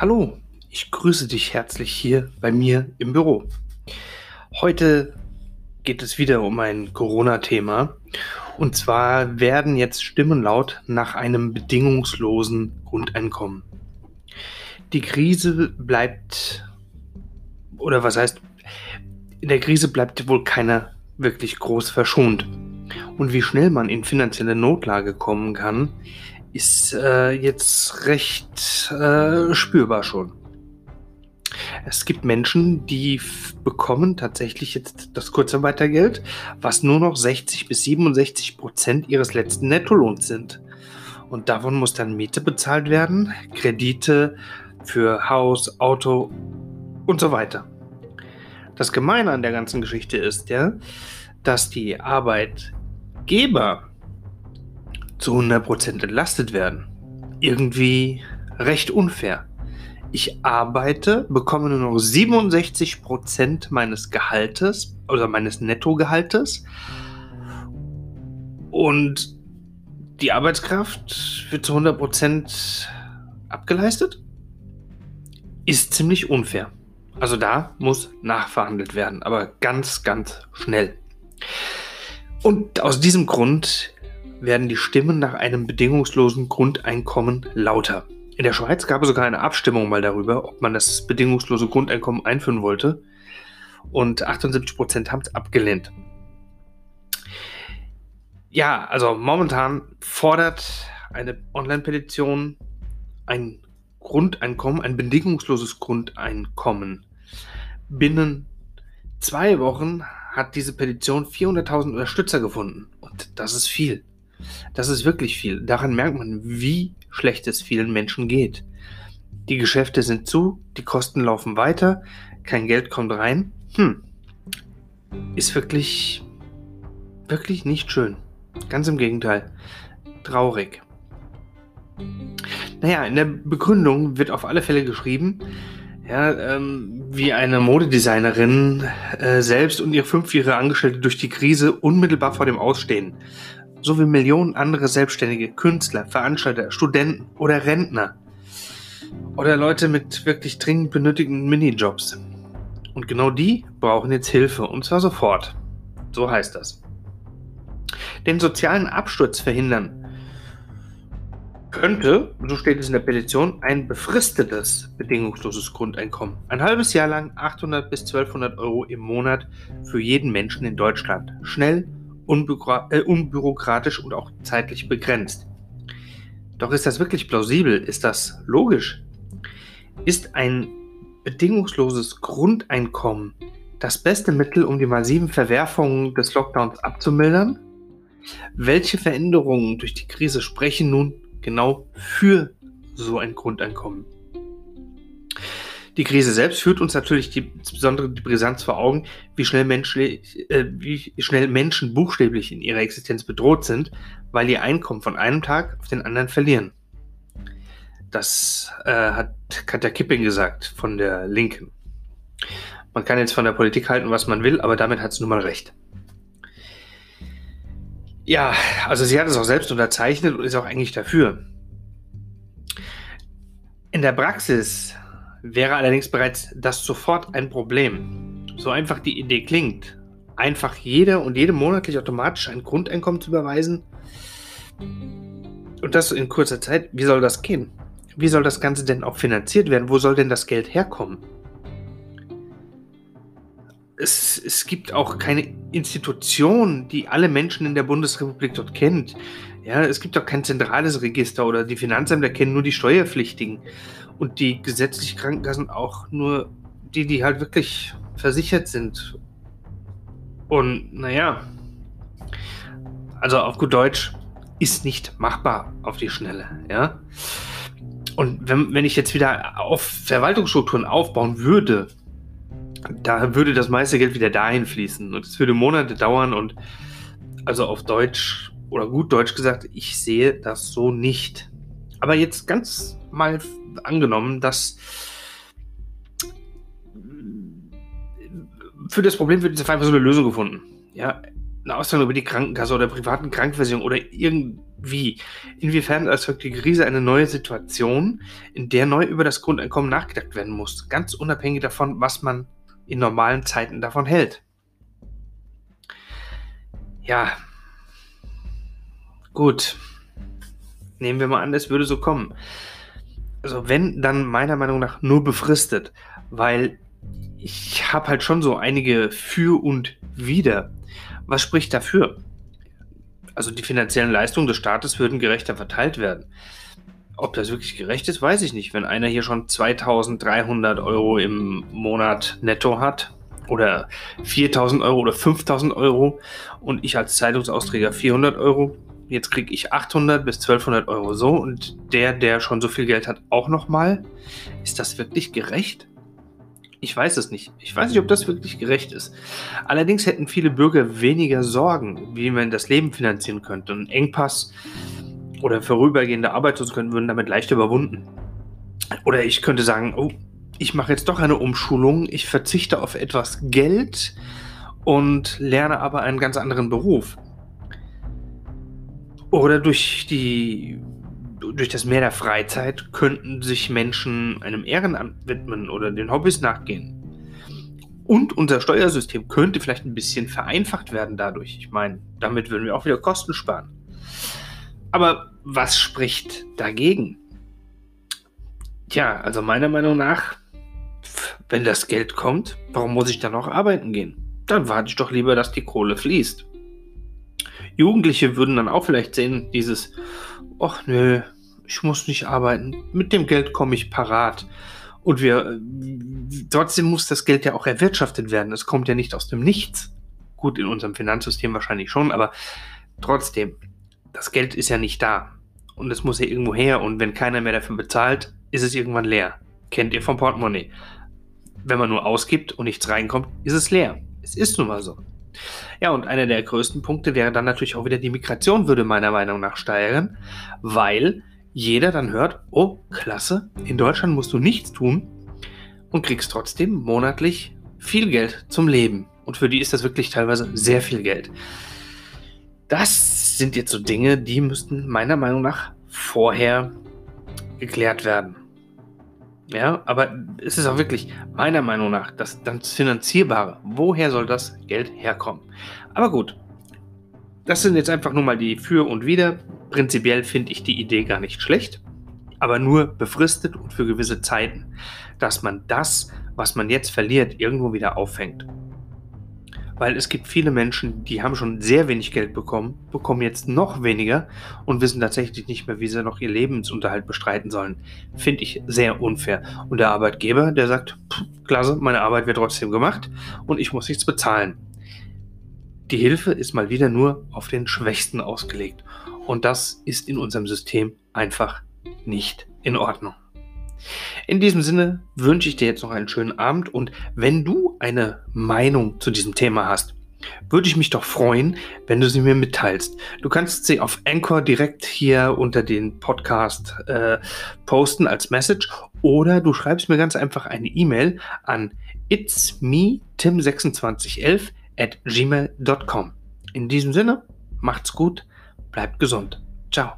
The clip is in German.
Hallo, ich grüße dich herzlich hier bei mir im Büro. Heute geht es wieder um ein Corona-Thema. Und zwar werden jetzt Stimmen laut nach einem bedingungslosen Grundeinkommen. Die Krise bleibt, oder was heißt, in der Krise bleibt wohl keiner wirklich groß verschont. Und wie schnell man in finanzielle Notlage kommen kann, ist äh, jetzt recht äh, spürbar schon. Es gibt Menschen, die bekommen tatsächlich jetzt das Kurzarbeitergeld, was nur noch 60 bis 67 Prozent ihres letzten Nettolohns sind. Und davon muss dann Miete bezahlt werden, Kredite für Haus, Auto und so weiter. Das Gemeine an der ganzen Geschichte ist ja, dass die Arbeitgeber zu 100% entlastet werden. Irgendwie recht unfair. Ich arbeite, bekomme nur noch 67% meines Gehaltes oder meines Nettogehaltes und die Arbeitskraft wird zu 100% abgeleistet. Ist ziemlich unfair. Also da muss nachverhandelt werden, aber ganz, ganz schnell. Und aus diesem Grund werden die Stimmen nach einem bedingungslosen Grundeinkommen lauter. In der Schweiz gab es sogar eine Abstimmung mal darüber, ob man das bedingungslose Grundeinkommen einführen wollte. Und 78% haben es abgelehnt. Ja, also momentan fordert eine Online-Petition ein Grundeinkommen, ein bedingungsloses Grundeinkommen. Binnen zwei Wochen hat diese Petition 400.000 Unterstützer gefunden. Und das ist viel. Das ist wirklich viel. Daran merkt man, wie schlecht es vielen Menschen geht. Die Geschäfte sind zu, die Kosten laufen weiter, kein Geld kommt rein. Hm. Ist wirklich, wirklich nicht schön. Ganz im Gegenteil. Traurig. Naja, in der Begründung wird auf alle Fälle geschrieben, ja, ähm, wie eine Modedesignerin äh, selbst und ihre fünfjährige Angestellte durch die Krise unmittelbar vor dem Ausstehen sowie Millionen andere Selbstständige, Künstler, Veranstalter, Studenten oder Rentner. Oder Leute mit wirklich dringend benötigten Minijobs. Und genau die brauchen jetzt Hilfe und zwar sofort. So heißt das. Den sozialen Absturz verhindern könnte, so steht es in der Petition, ein befristetes bedingungsloses Grundeinkommen. Ein halbes Jahr lang 800 bis 1200 Euro im Monat für jeden Menschen in Deutschland. Schnell äh, unbürokratisch und auch zeitlich begrenzt. Doch ist das wirklich plausibel? Ist das logisch? Ist ein bedingungsloses Grundeinkommen das beste Mittel, um die massiven Verwerfungen des Lockdowns abzumildern? Welche Veränderungen durch die Krise sprechen nun genau für so ein Grundeinkommen? Die Krise selbst führt uns natürlich die, insbesondere die Brisanz vor Augen, wie schnell, menschlich, äh, wie schnell Menschen buchstäblich in ihrer Existenz bedroht sind, weil ihr Einkommen von einem Tag auf den anderen verlieren. Das äh, hat Katja Kipping gesagt von der Linken. Man kann jetzt von der Politik halten, was man will, aber damit hat es nun mal recht. Ja, also sie hat es auch selbst unterzeichnet und ist auch eigentlich dafür. In der Praxis wäre allerdings bereits das sofort ein Problem. So einfach die Idee klingt, einfach jeder und jede monatlich automatisch ein Grundeinkommen zu überweisen und das in kurzer Zeit, wie soll das gehen? Wie soll das Ganze denn auch finanziert werden? Wo soll denn das Geld herkommen? Es, es gibt auch keine Institution, die alle Menschen in der Bundesrepublik dort kennt. Ja, es gibt auch kein zentrales Register oder die Finanzämter kennen nur die Steuerpflichtigen und die gesetzlich Krankenkassen auch nur die, die halt wirklich versichert sind. Und naja, also auf gut Deutsch, ist nicht machbar auf die Schnelle, ja. Und wenn, wenn ich jetzt wieder auf Verwaltungsstrukturen aufbauen würde, da würde das meiste Geld wieder dahin fließen und es würde Monate dauern und also auf Deutsch oder gut Deutsch gesagt, ich sehe das so nicht. Aber jetzt ganz mal angenommen, dass für das Problem wird jetzt einfach so eine Lösung gefunden. Ja, eine Auszahlung über die Krankenkasse oder privaten Krankenversicherung oder irgendwie. Inwiefern erzeugt die Krise eine neue Situation, in der neu über das Grundeinkommen nachgedacht werden muss, ganz unabhängig davon, was man in normalen Zeiten davon hält. Ja, gut. Nehmen wir mal an, es würde so kommen. Also wenn, dann meiner Meinung nach nur befristet, weil ich habe halt schon so einige für und wider. Was spricht dafür? Also die finanziellen Leistungen des Staates würden gerechter verteilt werden. Ob das wirklich gerecht ist, weiß ich nicht. Wenn einer hier schon 2300 Euro im Monat netto hat oder 4000 Euro oder 5000 Euro und ich als Zeitungsausträger 400 Euro, jetzt kriege ich 800 bis 1200 Euro so und der, der schon so viel Geld hat, auch nochmal. Ist das wirklich gerecht? Ich weiß es nicht. Ich weiß nicht, ob das wirklich gerecht ist. Allerdings hätten viele Bürger weniger Sorgen, wie man das Leben finanzieren könnte. Ein Engpass oder vorübergehende Arbeitslosigkeit würden damit leicht überwunden. Oder ich könnte sagen, oh, ich mache jetzt doch eine Umschulung, ich verzichte auf etwas Geld und lerne aber einen ganz anderen Beruf. Oder durch die durch das Meer der Freizeit könnten sich Menschen einem Ehrenamt widmen oder den Hobbys nachgehen. Und unser Steuersystem könnte vielleicht ein bisschen vereinfacht werden dadurch. Ich meine, damit würden wir auch wieder Kosten sparen. Aber was spricht dagegen? Tja, also meiner Meinung nach, wenn das Geld kommt, warum muss ich dann noch arbeiten gehen? Dann warte ich doch lieber, dass die Kohle fließt. Jugendliche würden dann auch vielleicht sehen, dieses, ach nö, ich muss nicht arbeiten, mit dem Geld komme ich parat. Und wir, trotzdem muss das Geld ja auch erwirtschaftet werden. Es kommt ja nicht aus dem Nichts. Gut, in unserem Finanzsystem wahrscheinlich schon, aber trotzdem, das Geld ist ja nicht da. Und es muss ja irgendwo her. Und wenn keiner mehr dafür bezahlt, ist es irgendwann leer. Kennt ihr vom Portemonnaie. Wenn man nur ausgibt und nichts reinkommt, ist es leer. Es ist nun mal so. Ja, und einer der größten Punkte wäre dann natürlich auch wieder die Migration, würde meiner Meinung nach steigern, weil jeder dann hört, oh, klasse, in Deutschland musst du nichts tun und kriegst trotzdem monatlich viel Geld zum Leben. Und für die ist das wirklich teilweise sehr viel Geld. Das sind jetzt so Dinge, die müssten meiner Meinung nach vorher geklärt werden. Ja, aber es ist auch wirklich meiner Meinung nach das, das Finanzierbare. Woher soll das Geld herkommen? Aber gut, das sind jetzt einfach nur mal die Für und Wider. Prinzipiell finde ich die Idee gar nicht schlecht, aber nur befristet und für gewisse Zeiten, dass man das, was man jetzt verliert, irgendwo wieder auffängt. Weil es gibt viele Menschen, die haben schon sehr wenig Geld bekommen, bekommen jetzt noch weniger und wissen tatsächlich nicht mehr, wie sie noch ihr Lebensunterhalt bestreiten sollen. Finde ich sehr unfair. Und der Arbeitgeber, der sagt, klasse, meine Arbeit wird trotzdem gemacht und ich muss nichts bezahlen. Die Hilfe ist mal wieder nur auf den Schwächsten ausgelegt. Und das ist in unserem System einfach nicht in Ordnung. In diesem Sinne wünsche ich dir jetzt noch einen schönen Abend und wenn du eine Meinung zu diesem Thema hast, würde ich mich doch freuen, wenn du sie mir mitteilst. Du kannst sie auf Anchor direkt hier unter den Podcast äh, posten als Message oder du schreibst mir ganz einfach eine E-Mail an itsme tim2611 at gmail.com. In diesem Sinne, macht's gut, bleibt gesund. Ciao.